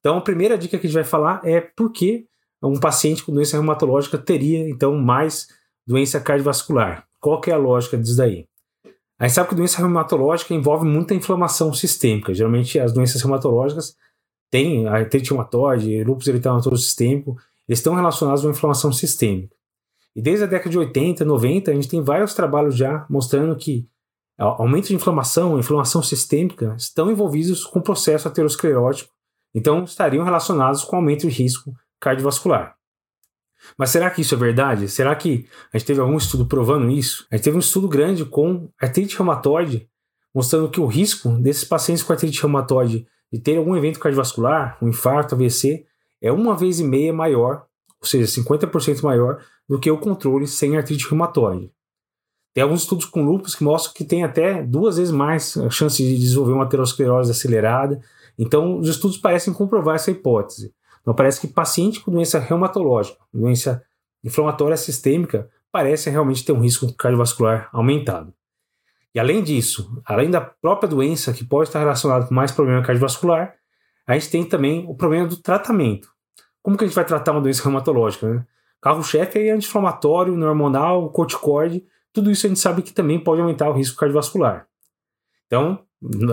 Então, a primeira dica que a gente vai falar é por que um paciente com doença reumatológica teria, então, mais doença cardiovascular. Qual que é a lógica disso daí? A gente sabe que doença reumatológica envolve muita inflamação sistêmica. Geralmente, as doenças reumatológicas têm artrite reumatoide, lúpus eritematoso sistêmico, eles estão relacionados à inflamação sistêmica. E desde a década de 80, 90, a gente tem vários trabalhos já mostrando que aumento de inflamação, inflamação sistêmica, estão envolvidos com o processo aterosclerótico, então estariam relacionados com aumento de risco cardiovascular. Mas será que isso é verdade? Será que a gente teve algum estudo provando isso? A gente teve um estudo grande com artrite reumatoide, mostrando que o risco desses pacientes com artrite reumatoide de ter algum evento cardiovascular, um infarto, AVC, é uma vez e meia maior, ou seja, 50% maior do que o controle sem artrite reumatoide. Tem alguns estudos com lúpus que mostram que tem até duas vezes mais a chance de desenvolver uma aterosclerose acelerada. Então, os estudos parecem comprovar essa hipótese. Então, parece que paciente com doença reumatológica, doença inflamatória sistêmica, parece realmente ter um risco cardiovascular aumentado. E além disso, além da própria doença que pode estar relacionada com mais problema cardiovascular, a gente tem também o problema do tratamento. Como que a gente vai tratar uma doença reumatológica? Né? Carro-chefe é anti-inflamatório, hormonal, corticoide, tudo isso a gente sabe que também pode aumentar o risco cardiovascular. Então,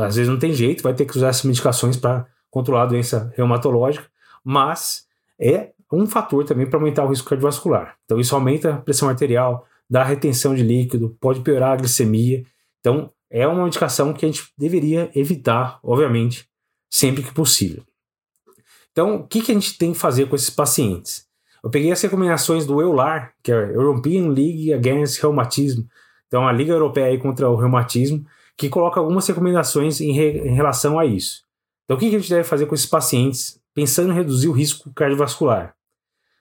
às vezes não tem jeito, vai ter que usar essas medicações para controlar a doença reumatológica, mas é um fator também para aumentar o risco cardiovascular. Então, isso aumenta a pressão arterial, dá retenção de líquido, pode piorar a glicemia. Então, é uma medicação que a gente deveria evitar, obviamente, sempre que possível. Então, o que, que a gente tem que fazer com esses pacientes? Eu peguei as recomendações do EULAR, que é European League Against Rheumatism, então a Liga Europeia contra o Reumatismo, que coloca algumas recomendações em, re, em relação a isso. Então, o que, a gente deve fazer com esses pacientes pensando em reduzir o risco cardiovascular?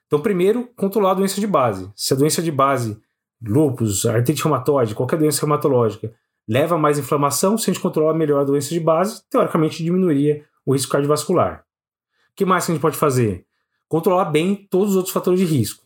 Então, primeiro, controlar a doença de base. Se a doença de base, lúpus, artrite reumatoide, qualquer doença reumatológica, leva a mais inflamação, se a gente controlar melhor a doença de base, teoricamente diminuiria o risco cardiovascular. O que mais que a gente pode fazer? Controlar bem todos os outros fatores de risco.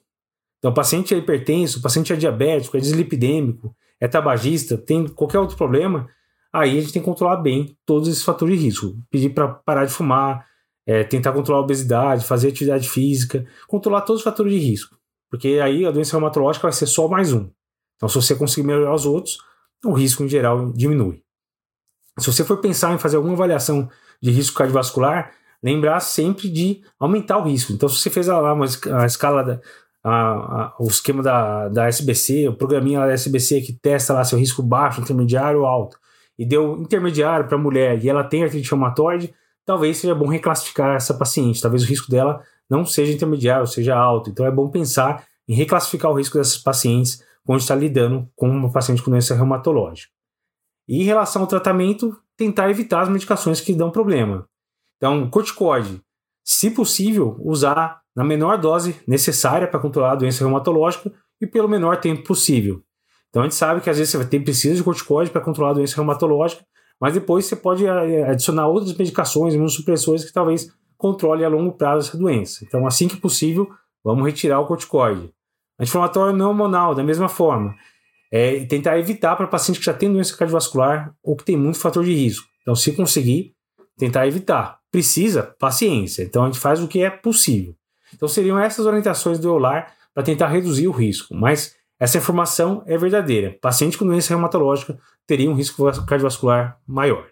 Então, o paciente é hipertenso, o paciente é diabético, é dislipidêmico, é tabagista, tem qualquer outro problema, aí a gente tem que controlar bem todos esses fatores de risco. Pedir para parar de fumar, é, tentar controlar a obesidade, fazer atividade física, controlar todos os fatores de risco. Porque aí a doença reumatológica vai ser só mais um. Então, se você conseguir melhorar os outros, o risco em geral diminui. Se você for pensar em fazer alguma avaliação de risco cardiovascular, lembrar sempre de aumentar o risco. Então, se você fez lá a escala da, a, a, o esquema da, da SBC, o programinha da SBC que testa lá seu risco baixo, intermediário ou alto, e deu intermediário para a mulher e ela tem artrite reumatoide, talvez seja bom reclassificar essa paciente. Talvez o risco dela não seja intermediário, seja alto. Então é bom pensar em reclassificar o risco dessas pacientes quando está lidando com uma paciente com doença reumatológica. E em relação ao tratamento, tentar evitar as medicações que dão problema. Então, corticoide, se possível, usar na menor dose necessária para controlar a doença reumatológica e pelo menor tempo possível. Então, a gente sabe que às vezes você ter precisa de corticoide para controlar a doença reumatológica, mas depois você pode eh, adicionar outras medicações, imunossupressores que talvez controle a longo prazo essa doença. Então, assim que possível, vamos retirar o corticoide. Anti-inflamatório não hormonal, da mesma forma. É tentar evitar para paciente que já tem doença cardiovascular ou que tem muito fator de risco. Então, se conseguir, tentar evitar. Precisa, paciência. Então, a gente faz o que é possível. Então, seriam essas orientações do EULAR para tentar reduzir o risco. Mas essa informação é verdadeira. Paciente com doença reumatológica teria um risco cardiovascular maior.